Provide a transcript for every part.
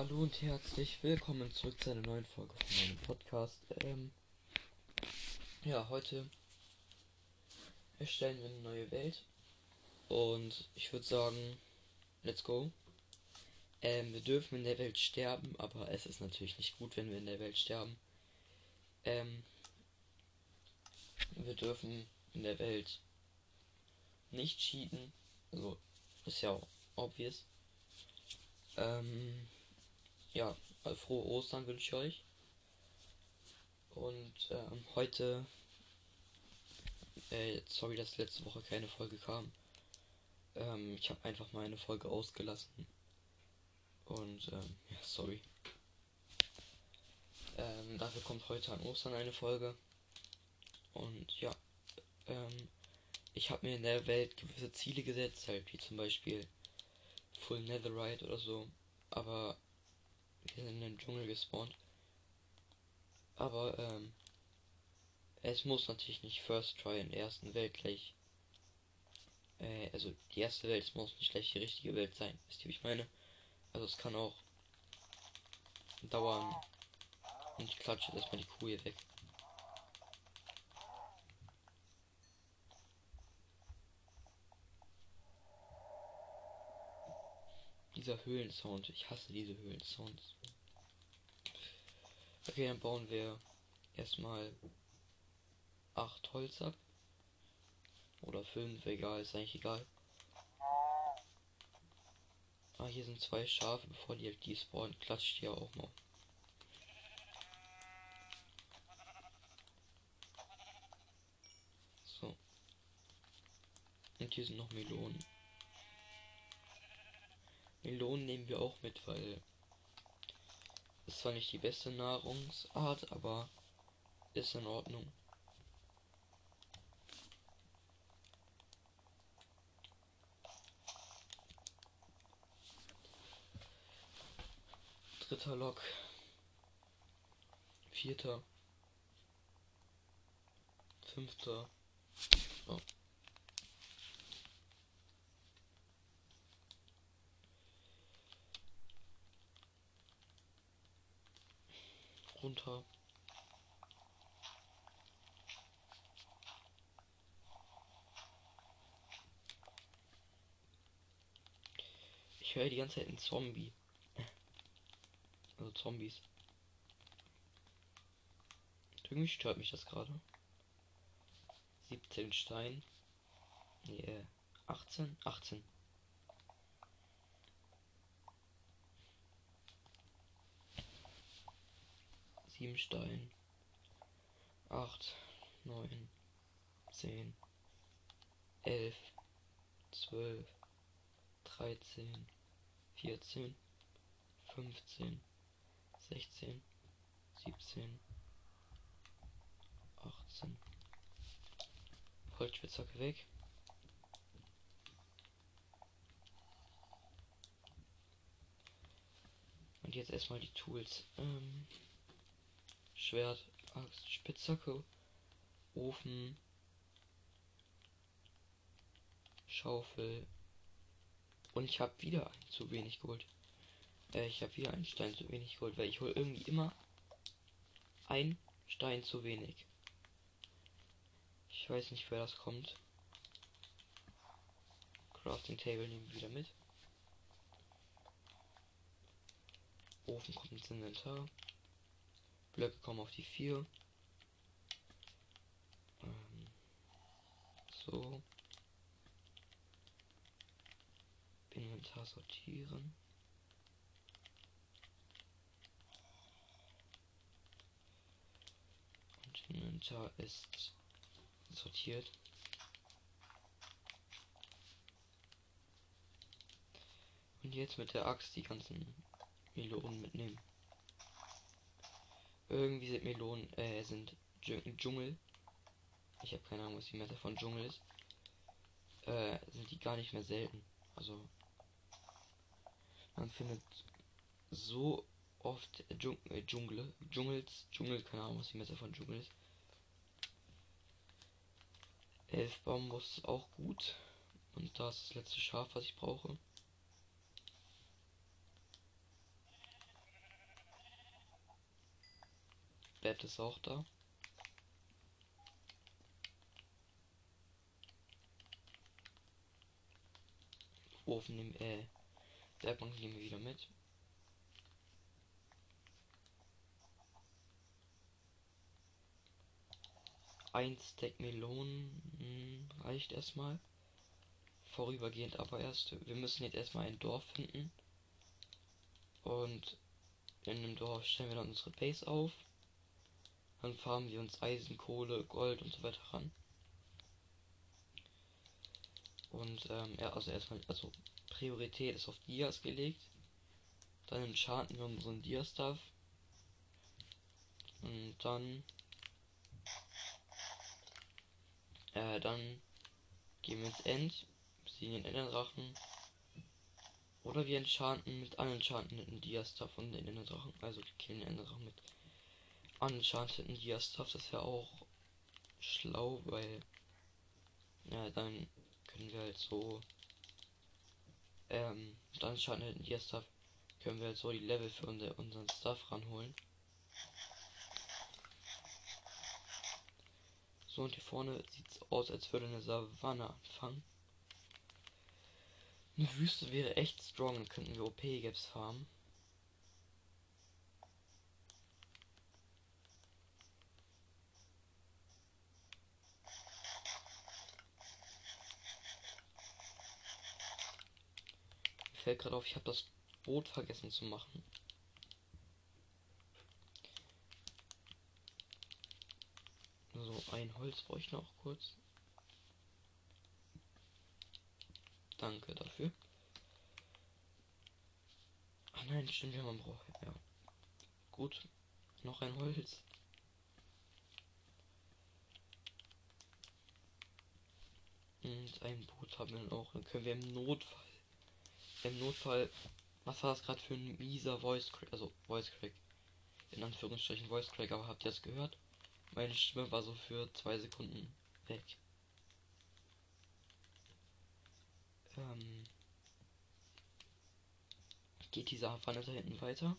Hallo und herzlich willkommen zurück zu einer neuen Folge von meinem Podcast. Ähm, ja, heute erstellen wir eine neue Welt und ich würde sagen, let's go. Ähm, wir dürfen in der Welt sterben, aber es ist natürlich nicht gut, wenn wir in der Welt sterben. Ähm, wir dürfen in der Welt nicht cheaten, also ist ja obvious. Ähm, ja, also frohe Ostern wünsche ich euch. Und ähm, heute, äh, sorry, dass letzte Woche keine Folge kam. Ähm, ich habe einfach mal eine Folge ausgelassen. Und ähm, ja, sorry. Ähm, dafür kommt heute an Ostern eine Folge. Und ja, ähm, ich habe mir in der Welt gewisse Ziele gesetzt, halt wie zum Beispiel Full Netherite oder so. Aber wir sind in den Dschungel gespawnt. Aber ähm, es muss natürlich nicht First Try in der ersten Welt gleich. Äh, also die erste Welt muss nicht gleich die richtige Welt sein. Wisst ihr, wie ich meine? Also es kann auch dauern. Und ich klatsche erstmal die Kuh hier weg. Dieser Höhlensound. Ich hasse diese Höhlensounds. Okay, dann bauen wir erstmal 8 Holz ab. Oder 5, egal, ist eigentlich egal. Ah, hier sind zwei Schafe, bevor die halt die spawnen, klatscht hier auch mal. So. Und hier sind noch Melonen. Melonen nehmen wir auch mit, weil ist zwar nicht die beste Nahrungsart, aber ist in Ordnung. Dritter Lok. Vierter. Fünfter. So. Runter. Ich höre die ganze Zeit einen Zombie. Also Zombies. Irgendwie stört mich das gerade. 17 Stein. Nee, 18? 18. 7 Stein. 8, 9, 10, 11, 12, 13, 14, 15, 16, 17, 18. Holzspitzhacke weg. Und jetzt erstmal die Tools. Ähm Schwert, Axt, Spitzhacke, Ofen, Schaufel. Und ich habe wieder zu wenig Gold. Äh, ich habe wieder einen Stein zu wenig Gold, weil ich hole irgendwie immer ein Stein zu wenig. Ich weiß nicht, wer das kommt. Crafting Table nehmen wir wieder mit. Ofen kommt ins Inventar. Blöcke kommen auf die 4. Ähm, so. Inventar sortieren. Und Inventar ist sortiert. Und jetzt mit der Axt die ganzen Melonen mitnehmen. Irgendwie sind Melonen, äh, sind Dschungel. Ich habe keine Ahnung, was die Messe von Dschungel ist. Äh, sind die gar nicht mehr selten. Also, man findet so oft Dschung äh, Dschungel, Dschungels, Dschungel, keine Ahnung, was die Messe von Dschungel ist. Elf Bambus ist auch gut. Und da ist das letzte Schaf, was ich brauche. Bett ist auch da. Ofen nehmen, äh, Werkbank nehmen wir wieder mit. Ein Stack Melonen hm, reicht erstmal. Vorübergehend aber erst. Wir müssen jetzt erstmal ein Dorf finden. Und in dem Dorf stellen wir dann unsere Base auf. Dann farmen wir uns Eisen, Kohle, Gold und so weiter ran. Und ähm, ja, also erstmal, also Priorität ist auf Dias gelegt. Dann enchanten wir unseren Dia-Stuff. Und dann äh, dann gehen wir ins End, besiegen den Enderdrachen. Oder wir enchanten mit unenchanteten Dia-Stuff und den Enderdrachen. Also wir killen den Enderdrachen mit unenchanteten Dia-Stuff. Das wäre auch schlau, weil ja, dann können wir halt so ähm, dann enchanten Dia-Stuff können wir halt so die Level für unser, unseren Stuff ranholen. So, und hier vorne sieht es aus, als würde eine Savanne anfangen. Eine Wüste wäre echt strong, dann könnten wir OP-Gaps farmen. Fällt gerade auf, ich habe das Boot vergessen zu machen. So, ein Holz brauche ich noch kurz. Danke dafür. Ach nein, stimmt, ja, man braucht ja. Gut, noch ein Holz. Und ein Boot haben wir auch. Dann können wir im Notfall. Im Notfall. Was war das gerade für ein mieser Voice Crack? Also Voice Crack. In Anführungsstrichen Voice Crack, aber habt ihr das gehört? Meine Stimme war so für zwei Sekunden weg. Ähm geht diese Pfanne da hinten weiter?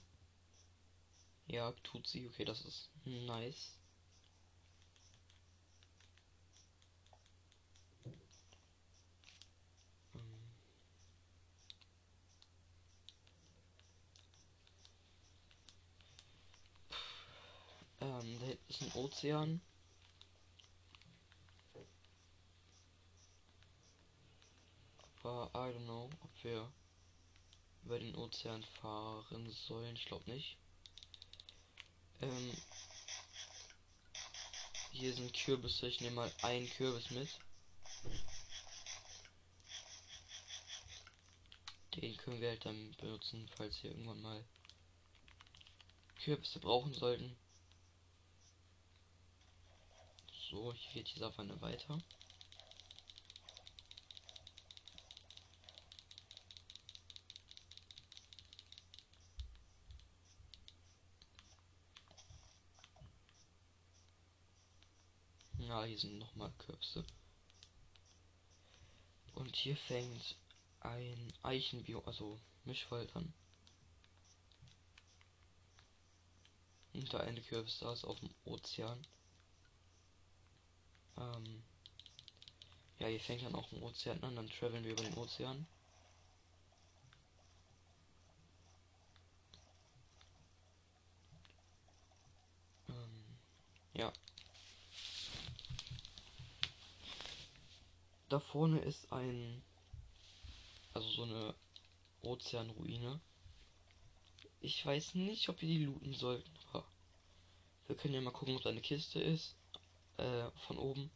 Ja, tut sie. Okay, das ist nice. Ähm, da hinten ist ein Ozean. Aber I don't know, ob wir über den Ozean fahren sollen. Ich glaube nicht. Ähm, hier sind Kürbisse. Ich nehme mal einen Kürbis mit. Den können wir halt dann benutzen, falls wir irgendwann mal Kürbisse brauchen sollten. So, hier geht die Savanne weiter. Ja, hier sind noch mal Kürbisse. Und hier fängt ein Eichenbio, also Mischwald an. Und der eine Kürbis da ist auf dem Ozean. Ähm, ja, hier fängt dann auch ein Ozean an, dann traveln wir über den Ozean. Ähm, ja. Da vorne ist ein, also so eine Ozeanruine. Ich weiß nicht, ob wir die looten sollten, wir können ja mal gucken, ob da eine Kiste ist äh, von oben.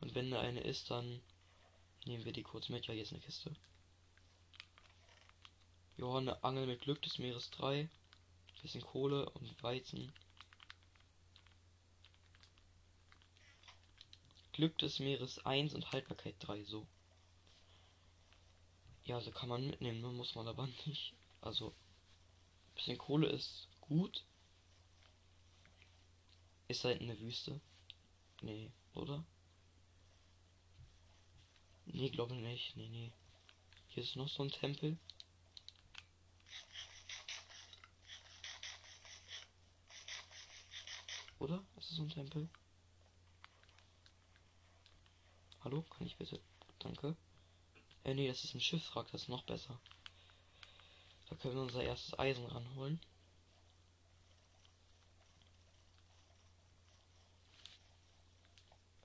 Und wenn da eine ist, dann nehmen wir die kurz mit. Ja, hier ist eine Kiste. Ja, eine Angel mit Glück des Meeres 3. Bisschen Kohle und Weizen. Glück des Meeres 1 und Haltbarkeit 3, so. Ja, so also kann man mitnehmen, ne? muss man aber nicht. Also, bisschen Kohle ist gut. Ist halt eine Wüste. Nee, oder? Nee, glaube nicht. Nee, nee. Hier ist noch so ein Tempel. Oder? Ist so ein Tempel? Hallo? Kann ich bitte? Danke. Äh, nee, das ist ein Schiffswrack, das ist noch besser. Da können wir unser erstes Eisen ranholen.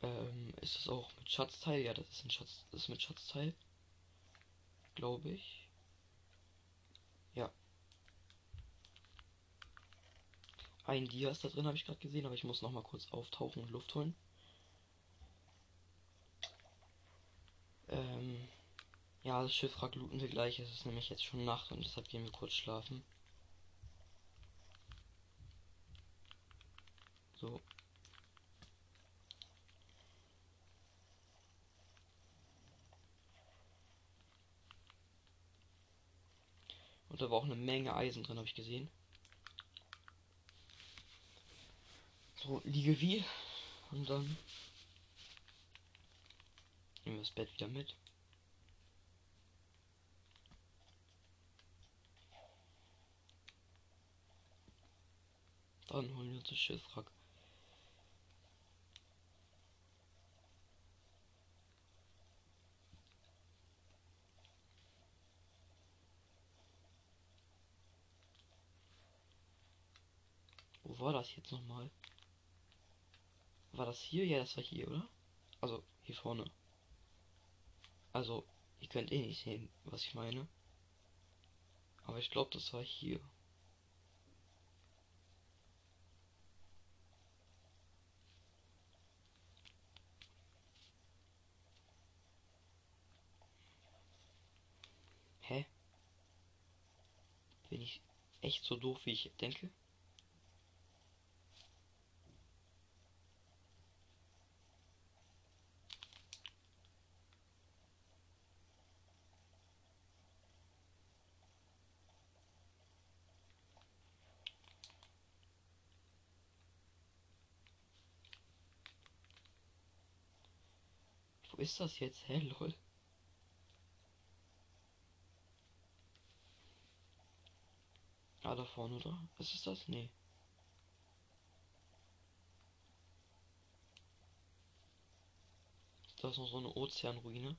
Ähm, ist das auch mit Schatzteil? Ja, das ist ein Schatz, das ist mit Schatzteil. Glaube ich. Ja. Ein Dia ist da drin, habe ich gerade gesehen, aber ich muss noch mal kurz auftauchen und Luft holen. Ähm, ja, das Schiffwrack looten wir gleich. Es ist nämlich jetzt schon Nacht und deshalb gehen wir kurz schlafen. So. Und da war auch eine Menge Eisen drin, habe ich gesehen. So, liege wie. Und dann nehmen wir das Bett wieder mit. Dann holen wir uns das Schiffwrack. Wo war das jetzt nochmal? War das hier? Ja, das war hier, oder? Also, hier vorne. Also, ihr könnt eh nicht sehen, was ich meine. Aber ich glaube, das war hier. Hä? Bin ich echt so doof, wie ich denke? Ist das jetzt? Hä, lol. Ah, da vorne, oder? Was ist das? Nee. Da ist noch so eine Ozeanruine.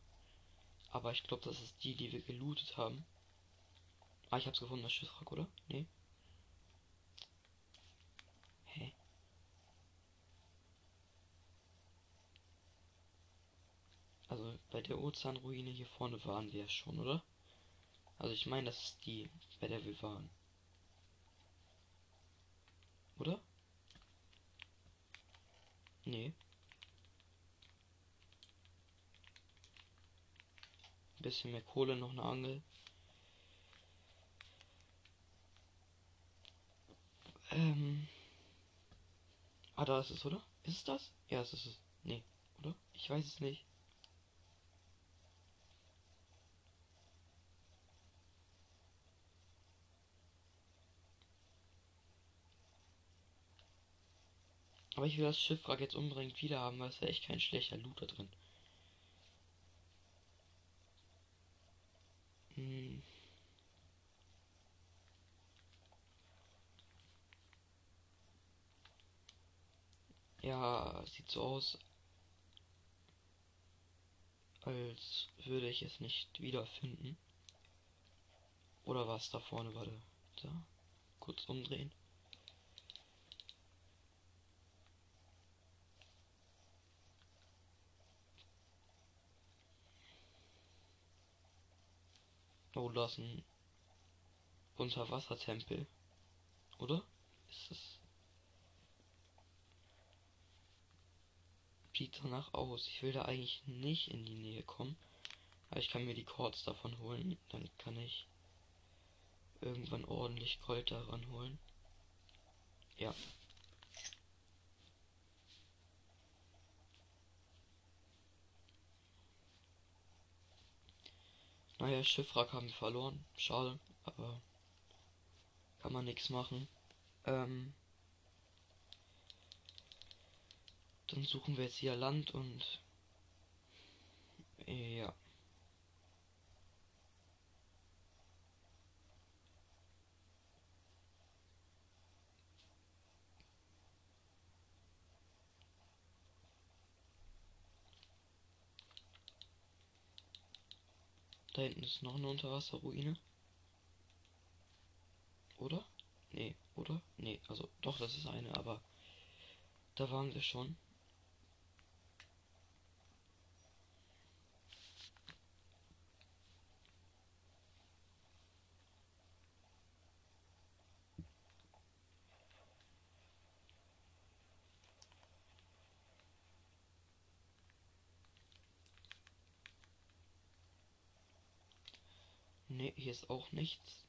Aber ich glaube, das ist die, die wir gelootet haben. Ah, ich hab's gefunden, das Schiffwrack, oder? Nee. Hä? Also bei der Ozeanruine hier vorne waren wir schon, oder? Also ich meine, das ist die, bei der wir waren. Oder? Nee. Ein bisschen mehr Kohle, noch eine Angel. Ähm. Ah, da ist es, oder? Ist es das? Ja, es ist es. Nee, oder? Ich weiß es nicht. Aber ich will das Schiffwrack jetzt unbedingt wieder haben, weil es ja echt kein schlechter Loot da drin. Hm. Ja, sieht so aus, als würde ich es nicht wiederfinden. Oder was da vorne, warte. Da. Kurz umdrehen. Ist ein Unterwassertempel. Oder? Ist das. Sieht danach aus. Ich will da eigentlich nicht in die Nähe kommen. Aber ich kann mir die Chords davon holen. Dann kann ich irgendwann ordentlich Gold daran holen. Ja. Naja, Schiffwrack haben wir verloren. Schade, aber kann man nichts machen. Ähm, dann suchen wir jetzt hier Land und ja. Da hinten ist noch eine Unterwasserruine. Oder? Nee, oder? Nee, also doch, das ist eine, aber da waren wir schon. Ne, hier ist auch nichts.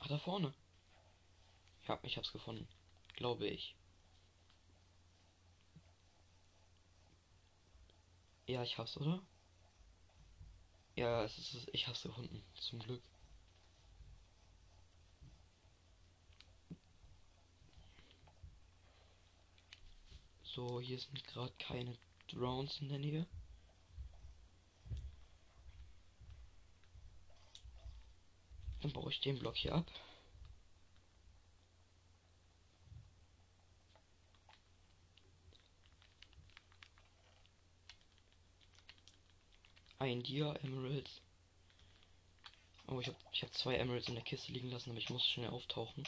Ach, da vorne. Ja, ich hab's gefunden. Glaube ich. Ja, ich hab's, oder? Ja, es ist, ich hab's gefunden. Zum Glück. So, hier sind gerade keine Drones in der Nähe. Dann baue ich den Block hier ab. Ein Dia Emeralds. Oh, ich habe ich hab zwei Emeralds in der Kiste liegen lassen, aber ich muss schnell auftauchen.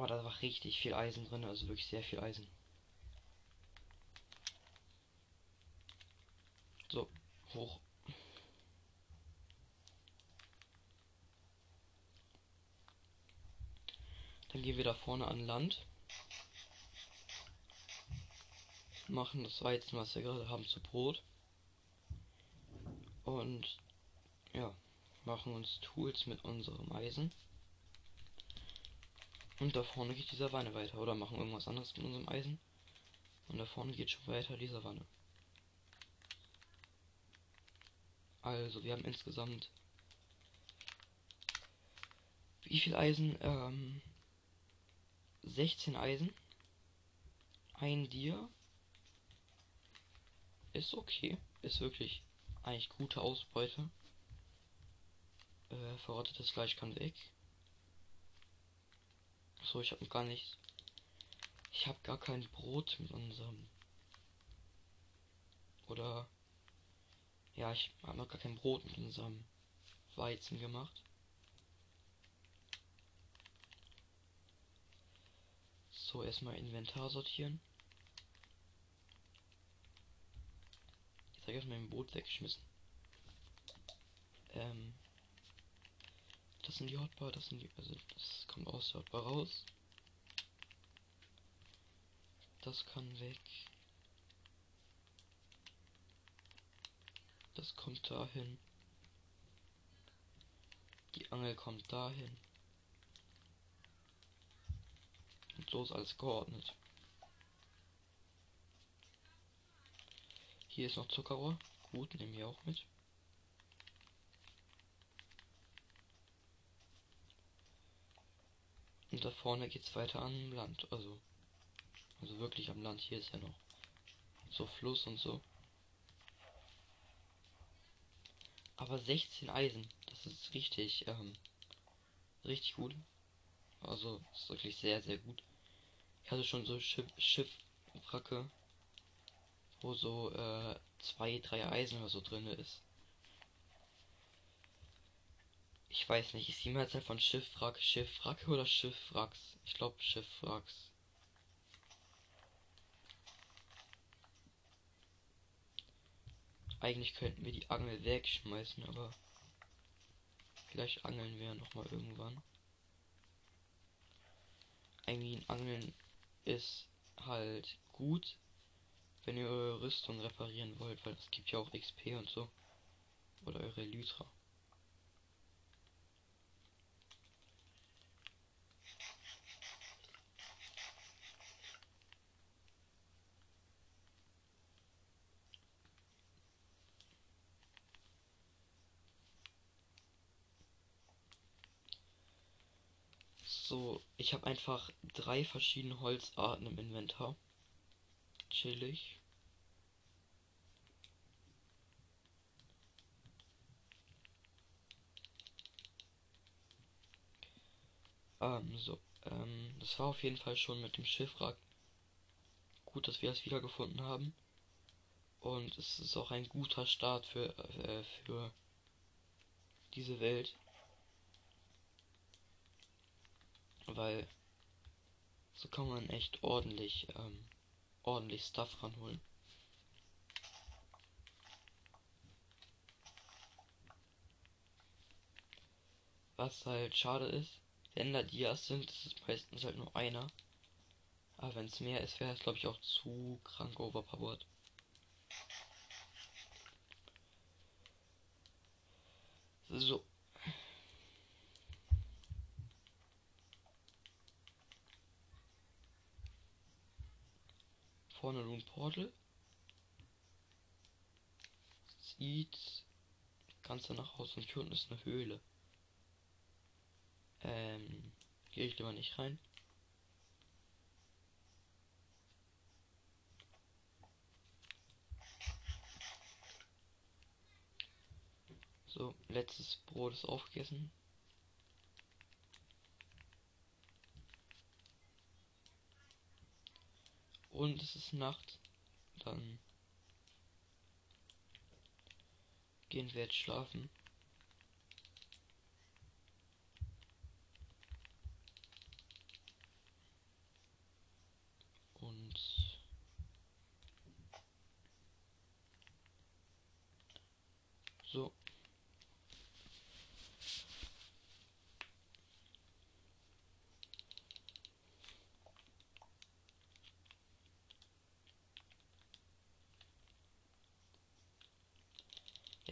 Aber da war richtig viel Eisen drin, also wirklich sehr viel Eisen. So, hoch. Dann gehen wir da vorne an Land. Machen das Weizen, was wir gerade haben, zu Brot. Und ja, machen uns Tools mit unserem Eisen. Und da vorne geht dieser Wanne weiter. Oder machen irgendwas anderes mit unserem Eisen. Und da vorne geht schon weiter dieser Wanne. Also, wir haben insgesamt. Wie viel Eisen? Ähm, 16 Eisen. Ein Dia. Ist okay. Ist wirklich eigentlich gute Ausbeute. Äh, verrottetes Fleisch kann weg. So, ich habe gar nicht. Ich habe gar kein Brot mit unserem. Oder. Ja, ich habe noch gar kein Brot mit unserem Weizen gemacht. So, erstmal Inventar sortieren. Jetzt habe ich erstmal mein Boot weggeschmissen. Ähm. Das sind die Hotbar, das sind die, also das kommt aus der Hotbar raus. Das kann weg. Das kommt dahin. Die Angel kommt dahin. Und so ist alles geordnet. Hier ist noch Zuckerrohr. Gut, nehmen wir auch mit. Und da vorne geht es weiter am Land. Also, also wirklich am Land. Hier ist ja noch so Fluss und so. Aber 16 Eisen, das ist richtig, ähm, richtig gut. Also, ist wirklich sehr, sehr gut. Ich hatte schon so Schiff, Schiffwracke, wo so äh, zwei, drei Eisen oder so drin ist. Ich weiß nicht, ist die Mehrzahl von Schiffwrack Schiffwrack oder Schiffwracks? Ich glaube Schiffwracks. Eigentlich könnten wir die Angel wegschmeißen, aber vielleicht angeln wir noch mal irgendwann. Eigentlich Angeln ist halt gut, wenn ihr eure Rüstung reparieren wollt, weil es gibt ja auch XP und so. Oder eure Lytra. So, ich habe einfach drei verschiedene Holzarten im Inventar. Chillig. Ähm, so, ähm, das war auf jeden Fall schon mit dem Schiffwrack gut, dass wir es wiedergefunden haben. Und es ist auch ein guter Start für, äh, für diese Welt. Weil so kann man echt ordentlich, ähm, ordentlich Stuff ranholen. Was halt schade ist, wenn da Dias sind, ist es meistens halt nur einer. Aber wenn es mehr ist, wäre es glaube ich auch zu krank overpowered. So. Vorne nun Portal. Sieht ganz danach aus und hier unten ist eine Höhle. Ähm, gehe ich lieber nicht rein. So, letztes Brot ist aufgegessen. Und es ist Nacht. Dann gehen wir jetzt schlafen. So.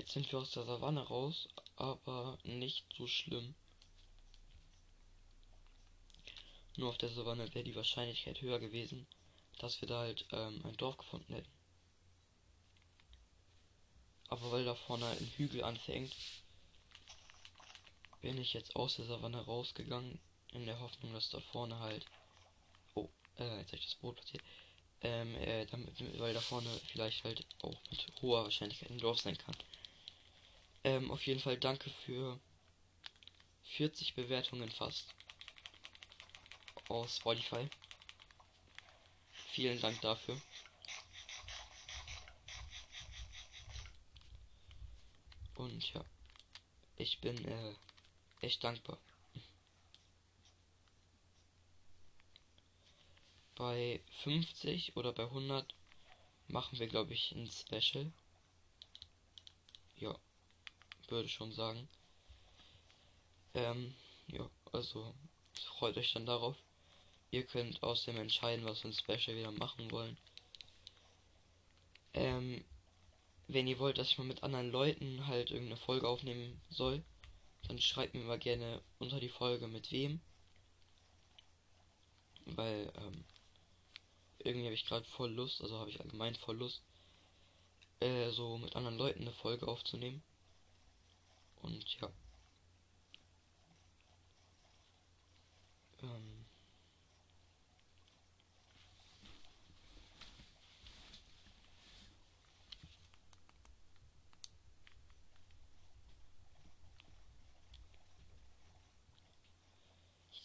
Jetzt sind wir aus der Savanne raus, aber nicht so schlimm. Nur auf der Savanne wäre die Wahrscheinlichkeit höher gewesen, dass wir da halt ähm, ein Dorf gefunden hätten. Aber weil da vorne ein Hügel anfängt, bin ich jetzt aus der Savanne rausgegangen, in der Hoffnung, dass da vorne halt. Oh, äh, jetzt habe ich das Boot platziert. Ähm, äh, damit, weil da vorne vielleicht halt auch mit hoher Wahrscheinlichkeit ein Dorf sein kann. Ähm, auf jeden Fall danke für 40 Bewertungen fast. Aus Spotify. Vielen Dank dafür. Und ja, ich bin äh, echt dankbar. Bei 50 oder bei 100 machen wir, glaube ich, ein Special. Würde schon sagen. Ähm, ja, also freut euch dann darauf. Ihr könnt außerdem entscheiden, was wir ein Special wieder machen wollen. Ähm, wenn ihr wollt, dass ich mal mit anderen Leuten halt irgendeine Folge aufnehmen soll, dann schreibt mir mal gerne unter die Folge mit wem. Weil ähm, irgendwie habe ich gerade voll Lust, also habe ich allgemein voll Lust, äh, so mit anderen Leuten eine Folge aufzunehmen. Und ja. Ähm,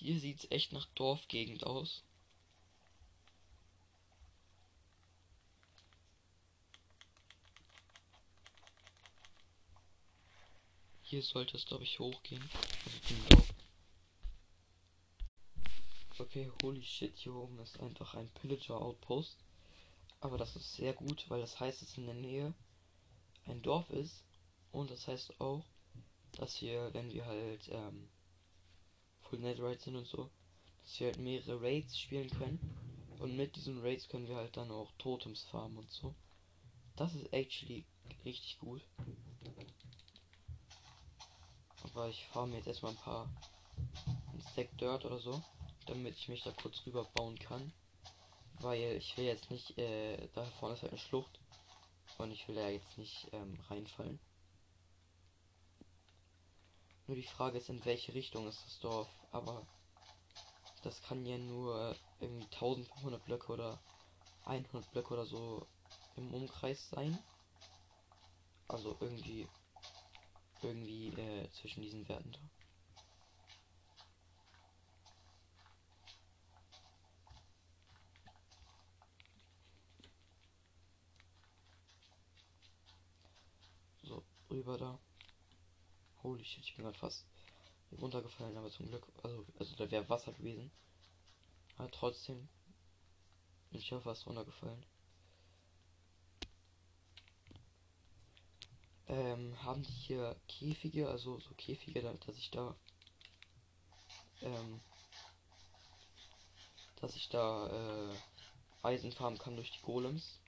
Hier sieht es echt nach Dorfgegend aus. Hier sollte es, glaube ich, hochgehen. Also okay, holy shit, hier oben ist einfach ein Pillager Outpost. Aber das ist sehr gut, weil das heißt, dass in der Nähe ein Dorf ist. Und das heißt auch, dass wir, wenn wir halt ähm, Full Netherite sind und so, dass wir halt mehrere Raids spielen können. Und mit diesen Raids können wir halt dann auch Totems farmen und so. Das ist actually richtig gut. Aber ich farme jetzt erstmal ein paar ein Stack Dirt oder so, damit ich mich da kurz rüber bauen kann. Weil ich will jetzt nicht, äh, da vorne ist halt eine Schlucht. Und ich will ja jetzt nicht ähm, reinfallen. Nur die Frage ist, in welche Richtung ist das Dorf. Aber das kann ja nur irgendwie 1500 Blöcke oder 100 Blöcke oder so im Umkreis sein. Also irgendwie irgendwie äh, zwischen diesen Werten da. So, rüber da. Holy shit, ich bin gerade fast runtergefallen, aber zum Glück, also, also da wäre Wasser gewesen. Aber trotzdem bin ich ja fast runtergefallen. Ähm, haben die hier Käfige, also so Käfige, dass ich da, ähm, dass ich da äh, Eisen farmen kann durch die Golems.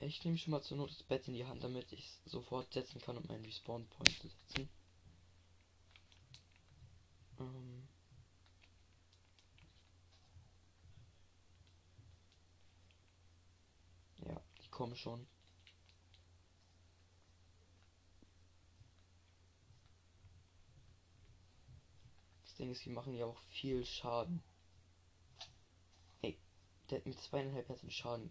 Ich nehme schon mal zur Not das Bett in die Hand, damit ich es sofort setzen kann, um meinen Respawn Point zu setzen. Ähm ja, die kommen schon. Ding ist, die machen ja auch viel Schaden. Hey, der hat mit zweieinhalb Herzen Schaden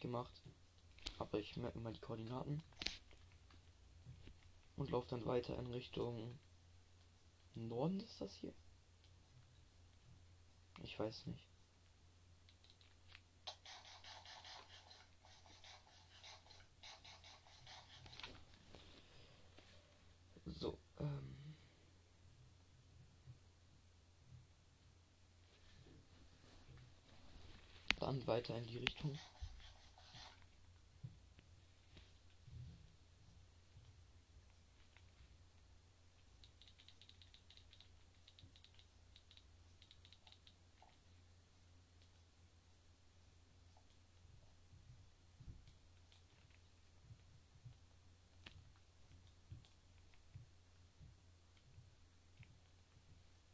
gemacht. Aber ich merke mal die Koordinaten. Und laufe dann weiter in Richtung Norden ist das hier? Ich weiß nicht. So, ähm. Dann weiter in die Richtung.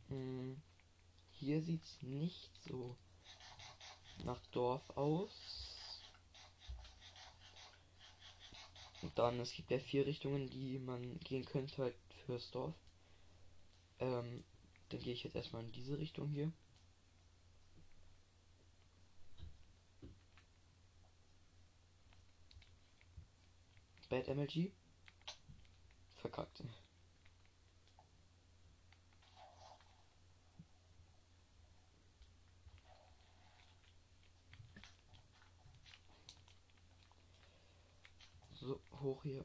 Hm, hier sieht es nicht so nach Dorf aus. Und dann, es gibt ja vier Richtungen, die man gehen könnte halt fürs Dorf. Ähm, dann gehe ich jetzt erstmal in diese Richtung hier. Bad MLG. Verkackt. Hoch hier.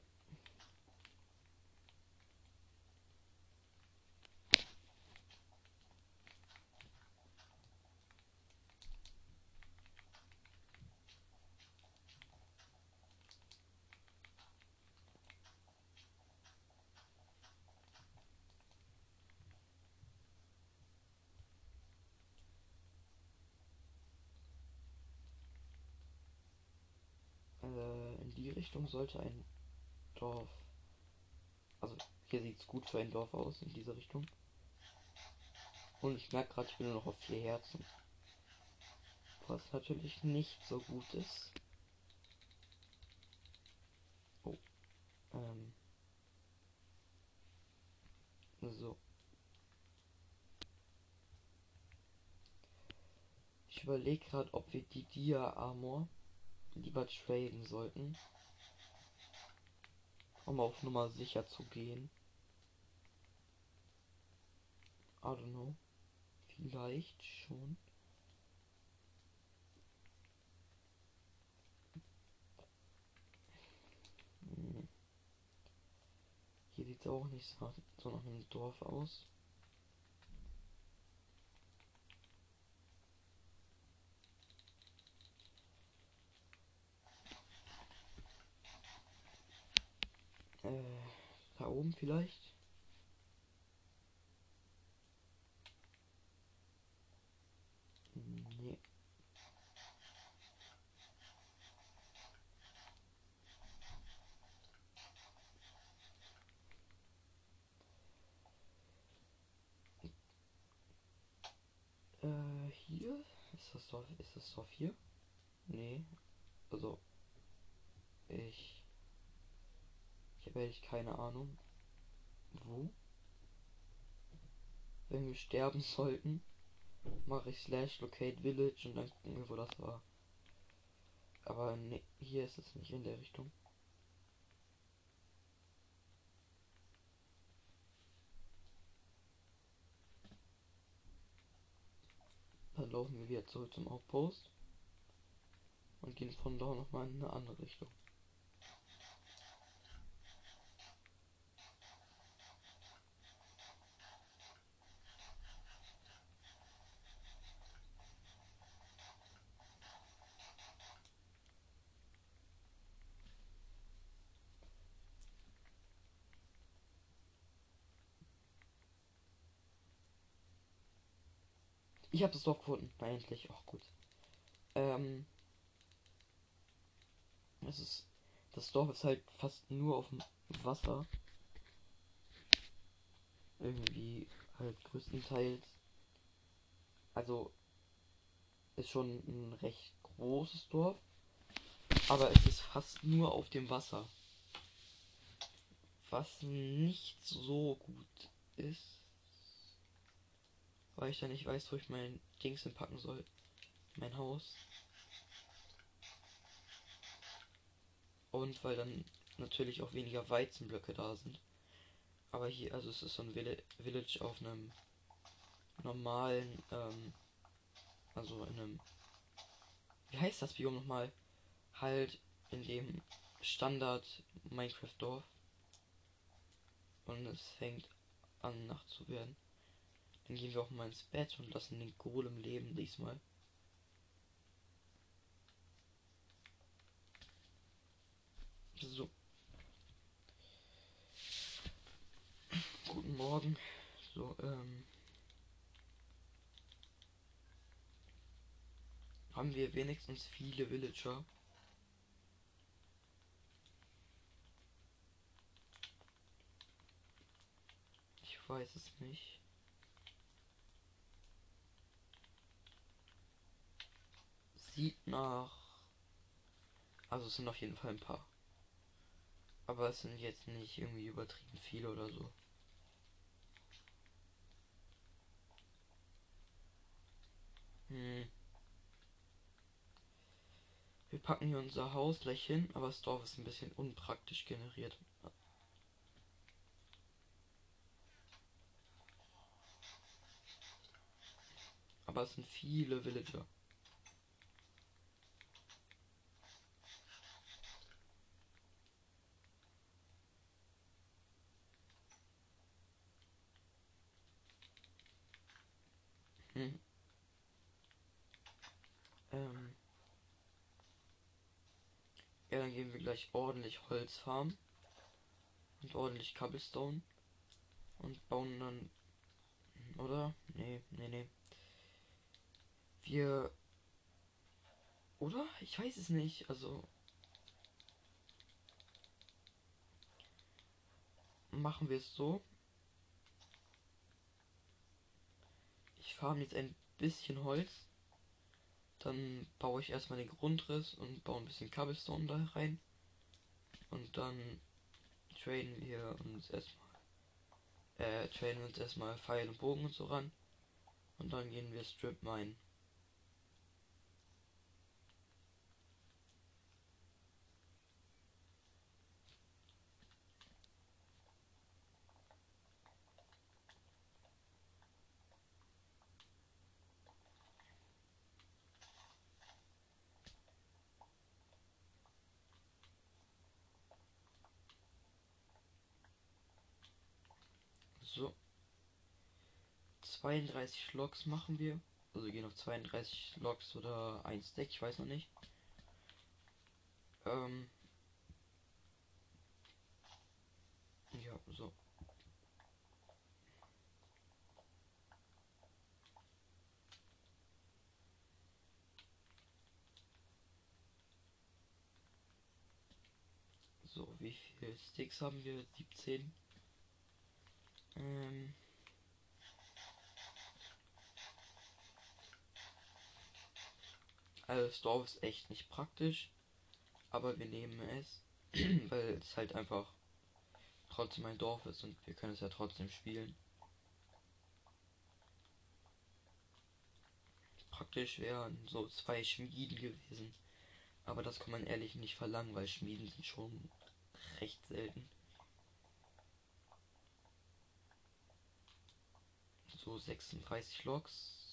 Äh, in die Richtung sollte ein Dorf. Also hier sieht es gut für ein Dorf aus in diese Richtung. Und ich merke gerade, ich bin nur noch auf vier Herzen. Was natürlich nicht so gut ist. Oh. Ähm. So. Ich überlege gerade, ob wir die Dia Armor lieber traden sollten. Um auf Nummer sicher zu gehen. I don't know. Vielleicht schon. Hm. Hier sieht es auch nicht so nach einem Dorf aus. Äh, da oben vielleicht. Nee. Äh, hier? Ist das Dorf, ist das Dorf hier? Nee. Also, ich ich habe ehrlich keine Ahnung. Wo? Wenn wir sterben sollten, mache ich slash locate village und dann gucken wir, wo das war. Aber ne, hier ist es nicht in der Richtung. Dann laufen wir wieder zurück zum Outpost und gehen von da nochmal in eine andere Richtung. Ich habe das Dorf gefunden. Na, endlich. Auch gut. Ähm. Es ist. Das Dorf ist halt fast nur auf dem Wasser. Irgendwie halt größtenteils. Also ist schon ein recht großes Dorf. Aber es ist fast nur auf dem Wasser. Was nicht so gut ist. Weil ich dann nicht weiß, wo ich mein Dings hinpacken soll. Mein Haus. Und weil dann natürlich auch weniger Weizenblöcke da sind. Aber hier, also es ist so ein Village auf einem normalen, ähm, also in einem, wie heißt das Biom nochmal? Halt in dem Standard Minecraft Dorf. Und es fängt an Nacht zu werden. Dann gehen wir auch mal ins Bett und lassen den Golem leben diesmal. So. Guten Morgen. So, ähm. Haben wir wenigstens viele Villager? Ich weiß es nicht. Sieht nach. Also es sind auf jeden Fall ein paar. Aber es sind jetzt nicht irgendwie übertrieben viele oder so. Hm. Wir packen hier unser Haus gleich hin, aber das Dorf ist ein bisschen unpraktisch generiert. Aber es sind viele Villager. Hm. Ähm. Ja, dann gehen wir gleich ordentlich Holz farmen. Und ordentlich Cobblestone. Und bauen dann. Oder? Nee, nee, nee. Wir. Oder? Ich weiß es nicht. Also. Machen wir es so. Ich farm jetzt ein bisschen Holz. Dann baue ich erstmal den Grundriss und baue ein bisschen Cobblestone da rein. Und dann traden wir uns erstmal äh, traden wir uns erstmal Pfeil und Bogen und so ran. Und dann gehen wir Strip Mine. So. 32 Loks machen wir. Also gehen auf 32 Loks oder ein Stack, ich weiß noch nicht. Ähm. Ja, so. So, wie viele Sticks haben wir? 17. also das Dorf ist echt nicht praktisch, aber wir nehmen es, weil es halt einfach trotzdem ein Dorf ist und wir können es ja trotzdem spielen. Praktisch wären so zwei Schmieden gewesen, aber das kann man ehrlich nicht verlangen, weil Schmieden sind schon recht selten. so 36 Loks.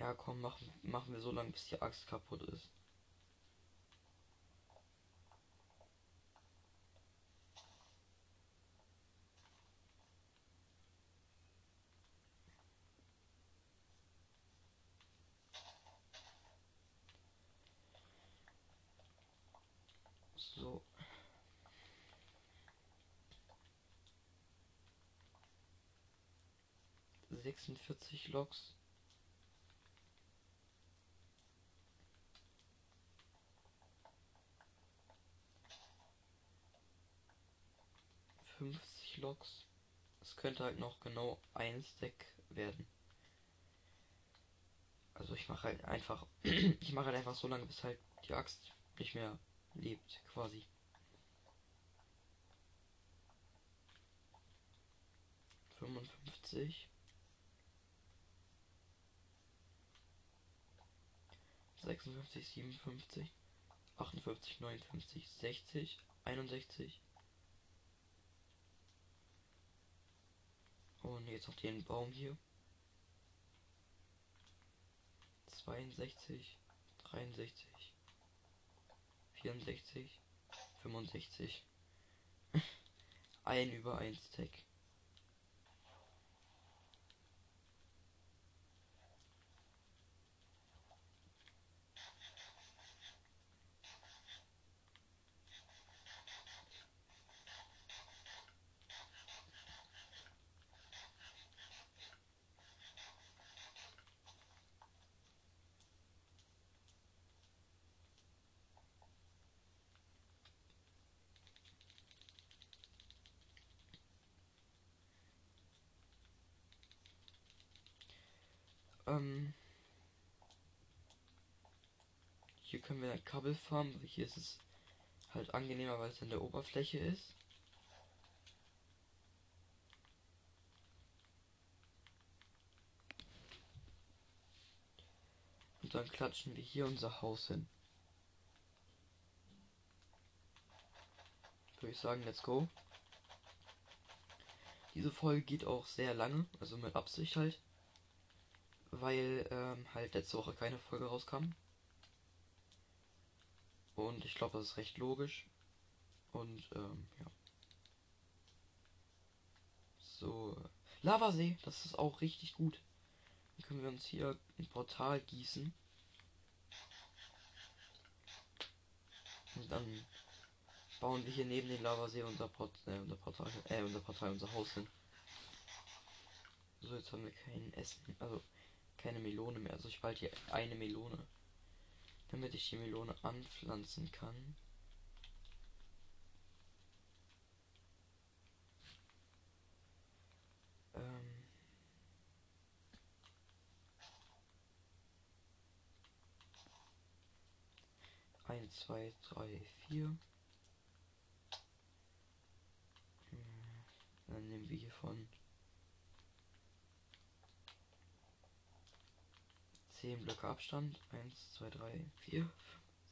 Ja, komm, machen, machen wir so lange, bis die Axt kaputt ist. So. 46 Loks. Loks. Es könnte halt noch genau ein Stack werden. Also ich mache halt einfach, ich mache halt einfach so lange, bis halt die Axt nicht mehr lebt, quasi. Fünfundfünfzig. Sechsundfünfzig, siebenundfünfzig, achtundfünfzig, neunundfünfzig, sechzig, einundsechzig. Und jetzt noch den Baum hier. 62, 63, 64, 65. ein über ein Stack. Ähm, hier können wir ein Kabel farmen. Hier ist es halt angenehmer, weil es an der Oberfläche ist. Und dann klatschen wir hier unser Haus hin. Würde ich sagen, let's go. Diese Folge geht auch sehr lange, also mit Absicht halt weil ähm, halt letzte Woche keine Folge rauskam. Und ich glaube, das ist recht logisch. Und ähm, ja. So. Lavasee, das ist auch richtig gut. Dann können wir uns hier ein Portal gießen. Und dann bauen wir hier neben den Lavasee unser, Port äh, unser Portal, äh, unser Portal, unser Haus hin. So, jetzt haben wir kein Essen. Also, keine Melone mehr. Also ich bald hier eine Melone. Damit ich die Melone anpflanzen kann. Ähm. Eins, zwei, drei, vier. Hm, dann nehmen wir hiervon 10 Blöcke Abstand. 1, 2, 3, 4,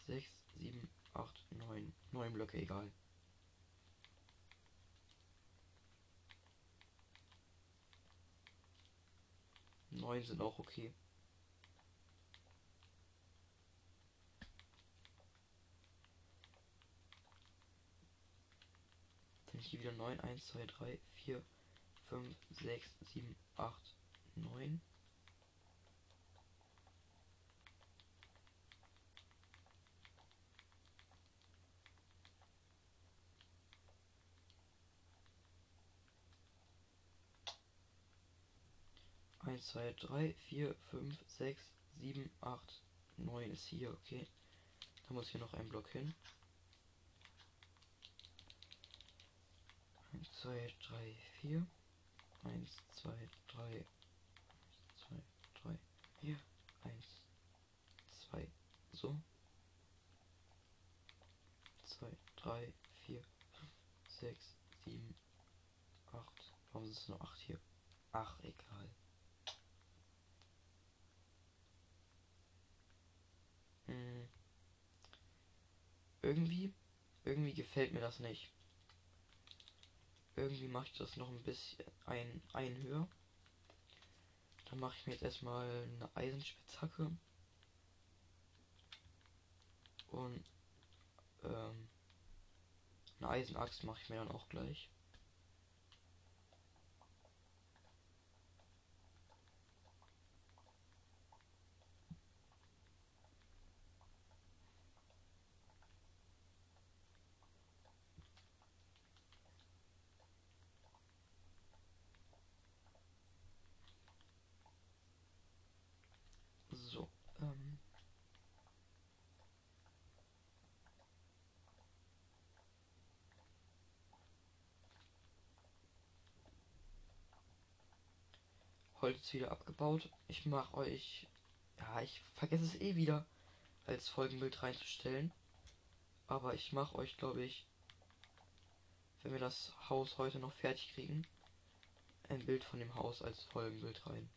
6, 7, 8, 9. 9 Blöcke, egal. Neun sind auch okay. Dann hier wieder 9, 1, 2, 3, 4, 5, 6, 7, 8, 9. 1, 2, 3, 4, 5, 6, 7, 8, 9 ist hier, okay. Da muss hier noch ein Block hin. 1, 2, 3, 4. 1, 2, 3, 2, 3, 4, 1, 2, so. 2, 3, 4, 6, 7, 8. Warum sind es nur 8 hier? Ach, egal. Hm. Irgendwie, irgendwie gefällt mir das nicht. Irgendwie mache ich das noch ein bisschen ein, ein höher. Dann mache ich mir jetzt erstmal eine Eisenspitzhacke. Und ähm, eine Eisenaxt mache ich mir dann auch gleich. Holz wieder abgebaut. Ich mache euch. Ja, ich vergesse es eh wieder als Folgenbild reinzustellen. Aber ich mache euch, glaube ich, wenn wir das Haus heute noch fertig kriegen, ein Bild von dem Haus als Folgenbild rein.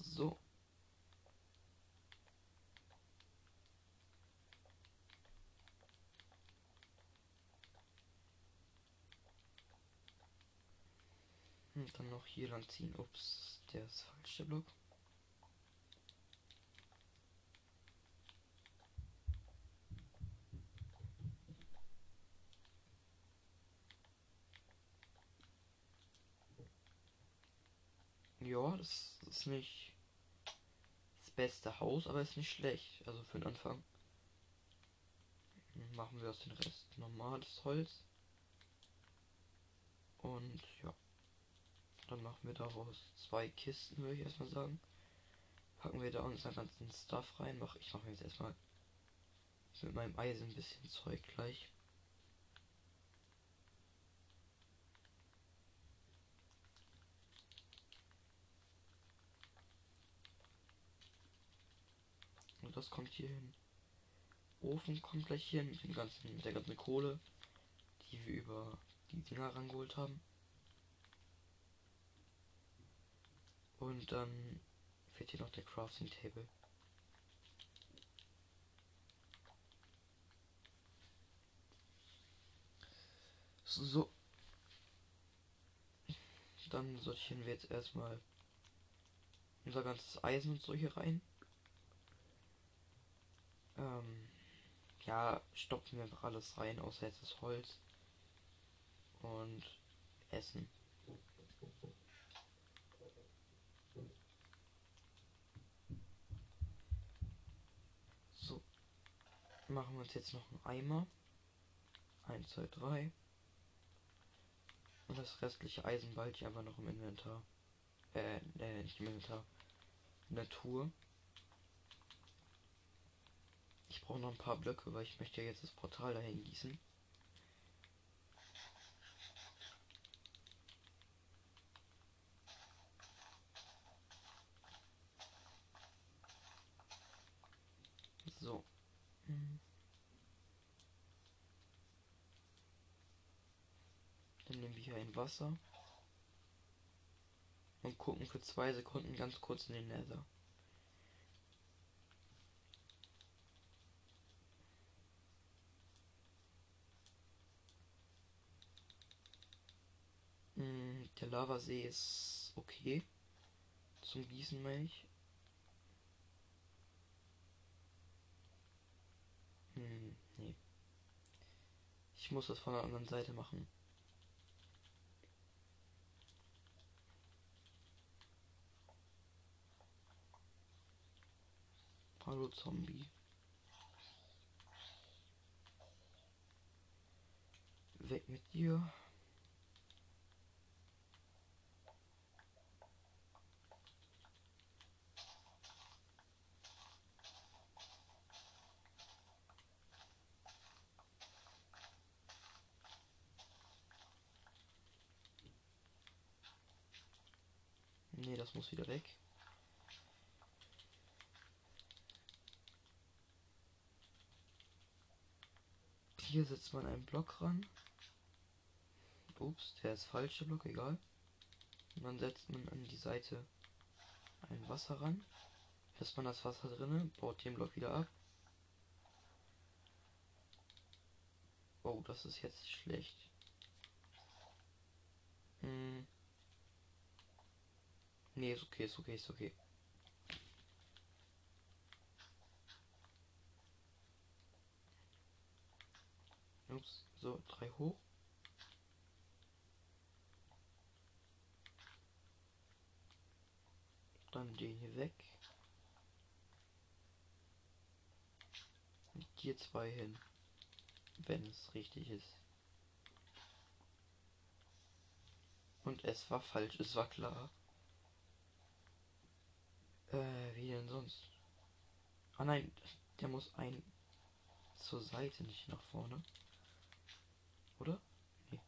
So. Und dann noch hier lang ziehen. Ups, der ist falsch, der Block. Ja, das ist nicht das beste Haus, aber ist nicht schlecht. Also für den Anfang. Machen wir aus dem Rest normales Holz. Und ja. Dann machen wir daraus zwei Kisten, würde ich erstmal sagen. Packen wir da unseren ganzen Stuff rein. Mach, ich mache jetzt erstmal mit meinem Eisen ein bisschen Zeug gleich. Und das kommt hier hin. Ofen kommt gleich hier mit dem ganzen, mit der ganzen Kohle, die wir über die Dinger rangeholt haben. Und dann fehlt hier noch der Crafting Table. So. Dann sortieren wir jetzt erstmal unser ganzes Eisen und so hier rein. Ähm, ja, stopfen wir einfach alles rein, außer jetzt das Holz. Und Essen. Machen wir uns jetzt noch einen Eimer. 1, 2, 3. Und das restliche Eisen bald hier einfach noch im Inventar. Äh, äh, nicht im Inventar. Natur. Ich brauche noch ein paar Blöcke, weil ich möchte ja jetzt das Portal dahin gießen. So. Hm. Dann nehmen wir hier ein Wasser. Und gucken für zwei Sekunden ganz kurz in den Nether. Hm, der Lavasee ist okay. Zum Gießen meine ich. Hm, nee. Ich muss das von der anderen Seite machen. Hallo Zombie. Weg mit dir. Nee, das muss wieder weg. Hier setzt man einen Block ran. Ups, der ist falsche Block, egal. Und dann setzt man an die Seite ein Wasser ran. Lässt man das Wasser drinnen, baut den Block wieder ab. Oh, das ist jetzt schlecht. Hm. Nee, ist okay, ist okay, ist okay. Ups, so, drei hoch. Dann den hier weg. Und hier zwei hin. Wenn es richtig ist. Und es war falsch, es war klar. Äh, wie denn sonst? Ah nein, Der muss ein zur Seite, nicht nach vorne. Oder? Nee.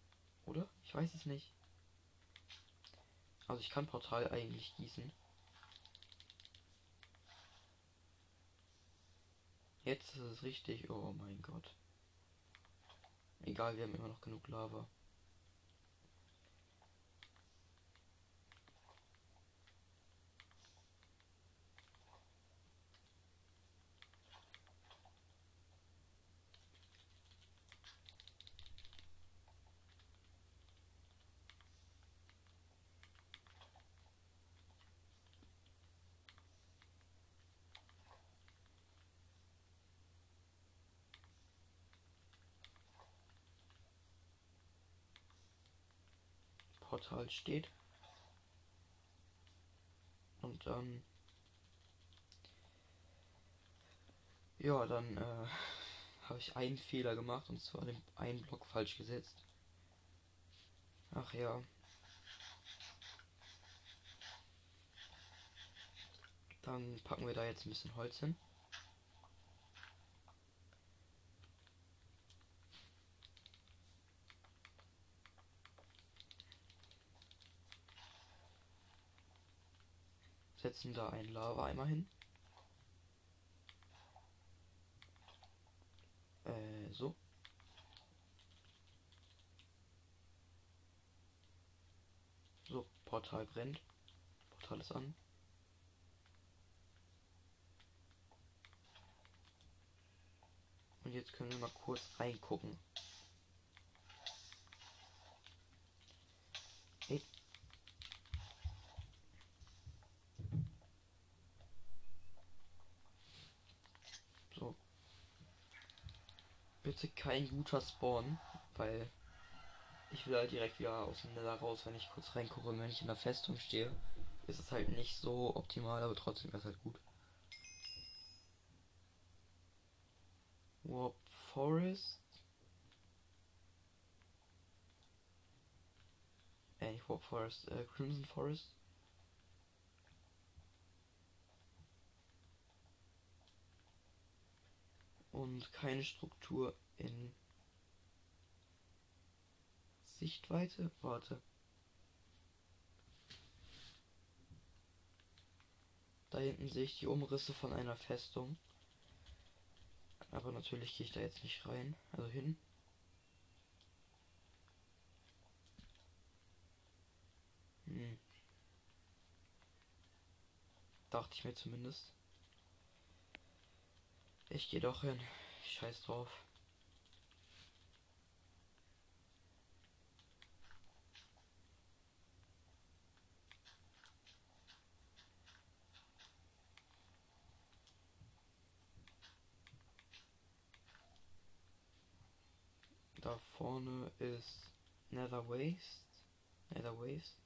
Oder? Ich weiß es nicht. Also ich kann Portal eigentlich gießen. Jetzt ist es richtig. Oh mein Gott. Egal, wir haben immer noch genug Lava. Portal steht. Und ähm, ja, dann äh, habe ich einen Fehler gemacht und zwar den einen Block falsch gesetzt. Ach ja. Dann packen wir da jetzt ein bisschen Holz hin. Setzen da einen Lava-Eimer hin. Äh, so. So, Portal brennt. Portal ist an. Und jetzt können wir mal kurz reingucken. Hey, bitte kein guter Spawn, weil ich will halt direkt wieder aus dem Nether raus, wenn ich kurz reingucke und wenn ich in der Festung stehe, ist es halt nicht so optimal, aber trotzdem wäre es halt gut. Warp Forest. Äh, nicht Warp Forest, äh, Crimson Forest. Und keine Struktur in Sichtweite. Warte. Da hinten sehe ich die Umrisse von einer Festung. Aber natürlich gehe ich da jetzt nicht rein. Also hin. Hm. Dachte ich mir zumindest. Ich gehe doch hin. Scheiß drauf. Da vorne ist Nether Waste. Nether Waste.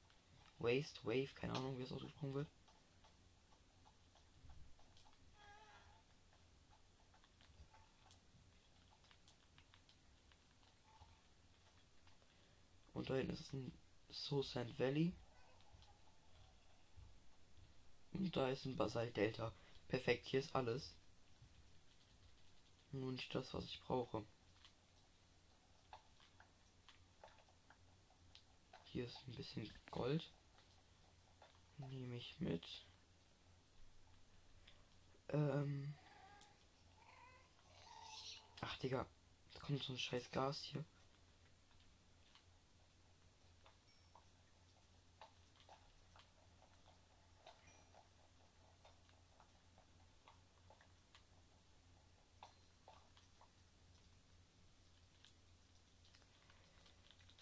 Waste, Wave, keine Ahnung, wie es ausgesprochen wird. Und da hinten ist ein So Sand Valley. Und da ist ein Basalt Delta. Perfekt, hier ist alles. Nur nicht das, was ich brauche. Hier ist ein bisschen Gold. Nehme ich mit. Ähm. Ach, Digga. Da kommt so ein scheiß Gas hier.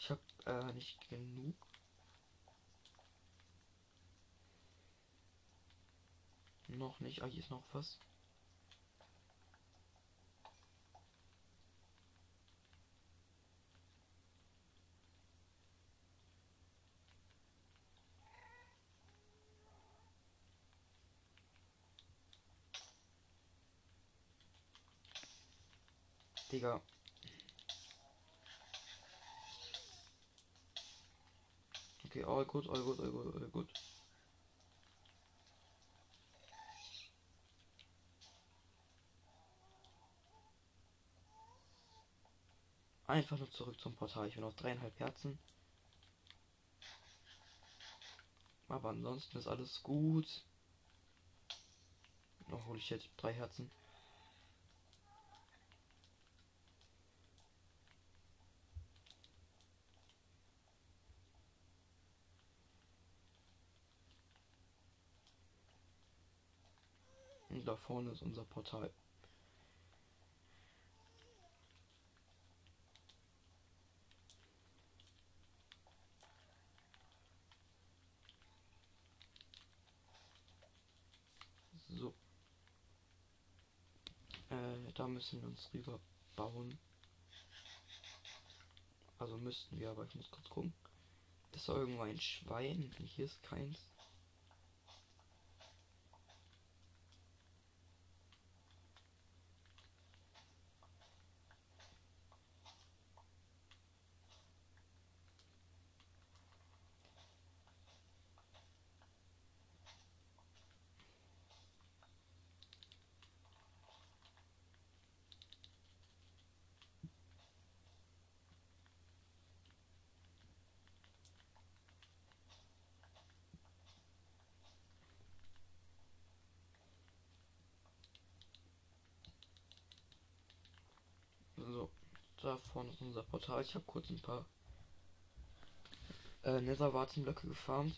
Ich habe äh, nicht genug. Noch nicht. Ah, hier ist noch was. Digga. Okay, all gut, all gut, all gut, all gut. Einfach nur zurück zum Portal. Ich bin auf dreieinhalb Herzen. Aber ansonsten ist alles gut. Noch hol ich jetzt drei Herzen. Vorne ist unser Portal. So. Äh, da müssen wir uns rüber bauen. Also müssten wir, aber ich muss kurz gucken. Ist da irgendwo ein Schwein? Hier ist keins. So, vorne ist unser Portal. Ich habe kurz ein paar äh, Netherwarzenblöcke gefarmt.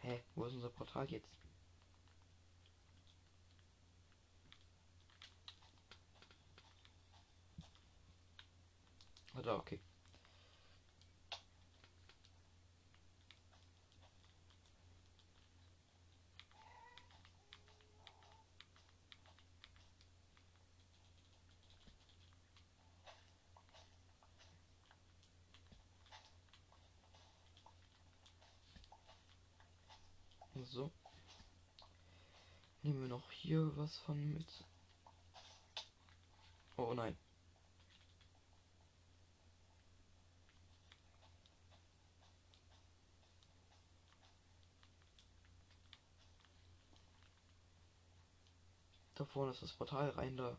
Hä, wo ist unser Portal jetzt? Ah, da, okay. So. Nehmen wir noch hier was von mit. Oh nein. Da vorne ist das Portal rein da.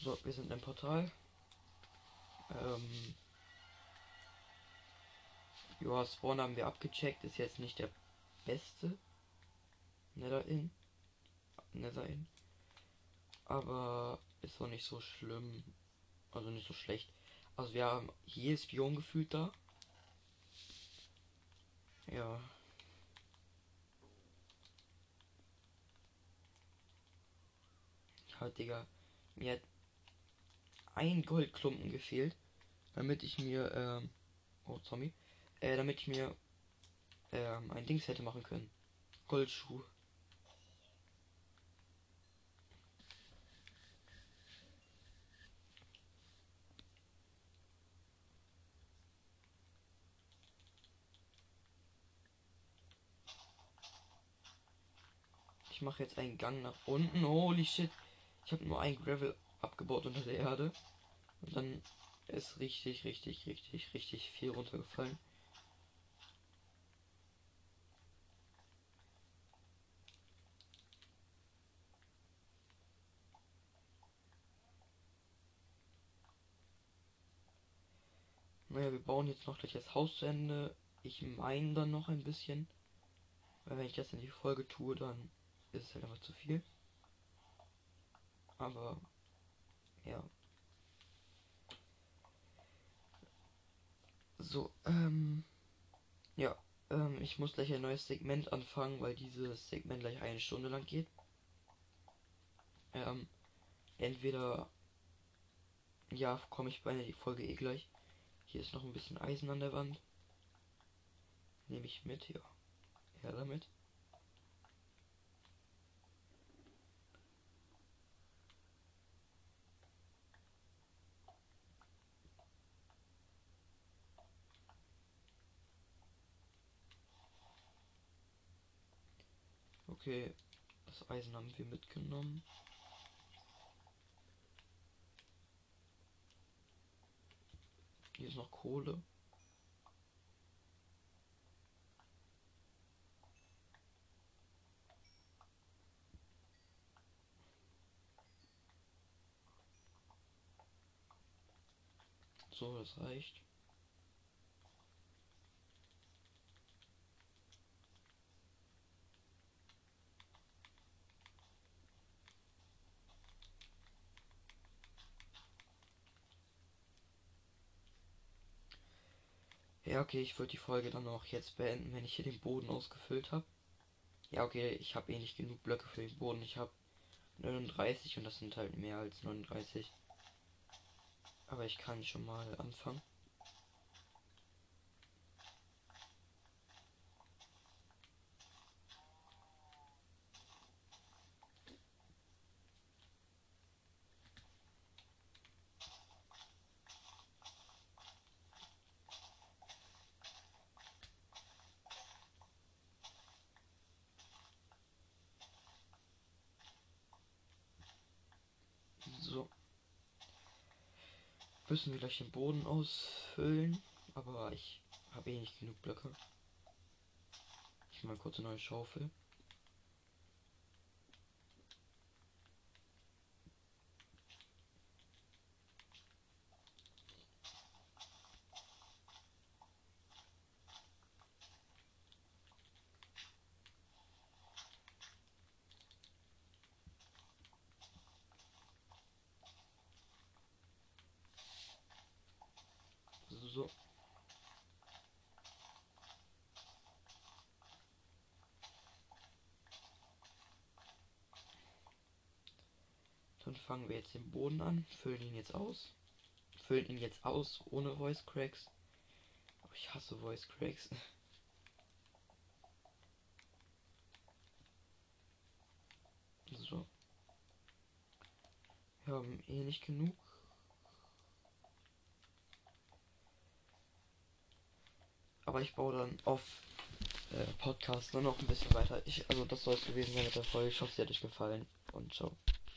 So, wir sind im Portal. Ähm, ja, Spawn haben wir abgecheckt. Ist jetzt nicht der beste. Nether in. Nether in. Aber ist auch nicht so schlimm. Also nicht so schlecht. Also wir haben jedes Biom gefühlt da. Ja. Halt, Digga. Mir hat ein Goldklumpen gefehlt, damit ich mir, ähm, oh Zombie, äh, damit ich mir ähm, ein Dings hätte machen können. Goldschuh. Ich mache jetzt einen Gang nach unten. Holy shit. Ich habe nur ein Gravel abgebaut unter der Erde. Und dann ist richtig, richtig, richtig, richtig viel runtergefallen. Naja, wir bauen jetzt noch gleich das Haus zu Ende. Ich meine dann noch ein bisschen. Weil wenn ich das in die Folge tue, dann ist es halt einfach zu viel. Aber ja. So, ähm. Ja, ähm, ich muss gleich ein neues Segment anfangen, weil dieses Segment gleich eine Stunde lang geht. Ähm, entweder. Ja, komme ich bei der Folge eh gleich. Hier ist noch ein bisschen Eisen an der Wand. Nehme ich mit, ja. Ja, damit. Okay, das Eisen haben wir mitgenommen. Hier ist noch Kohle. So, das reicht. Ja, okay, ich würde die Folge dann auch jetzt beenden, wenn ich hier den Boden ausgefüllt habe. Ja, okay, ich habe eh nicht genug Blöcke für den Boden. Ich habe 39 und das sind halt mehr als 39. Aber ich kann schon mal anfangen. So. Müssen wir gleich den Boden ausfüllen. Aber ich habe eh nicht genug Blöcke. Ich mal kurz eine neue Schaufel. So. Dann fangen wir jetzt den Boden an, füllen ihn jetzt aus. Füllen ihn jetzt aus ohne Voice Cracks. Aber ich hasse Voice Cracks. So. Wir haben eh nicht genug. Aber ich baue dann auf äh, Podcast nur noch ein bisschen weiter. Ich, also das soll es gewesen sein mit der Folge. Ich hoffe, sie hat euch gefallen und ciao.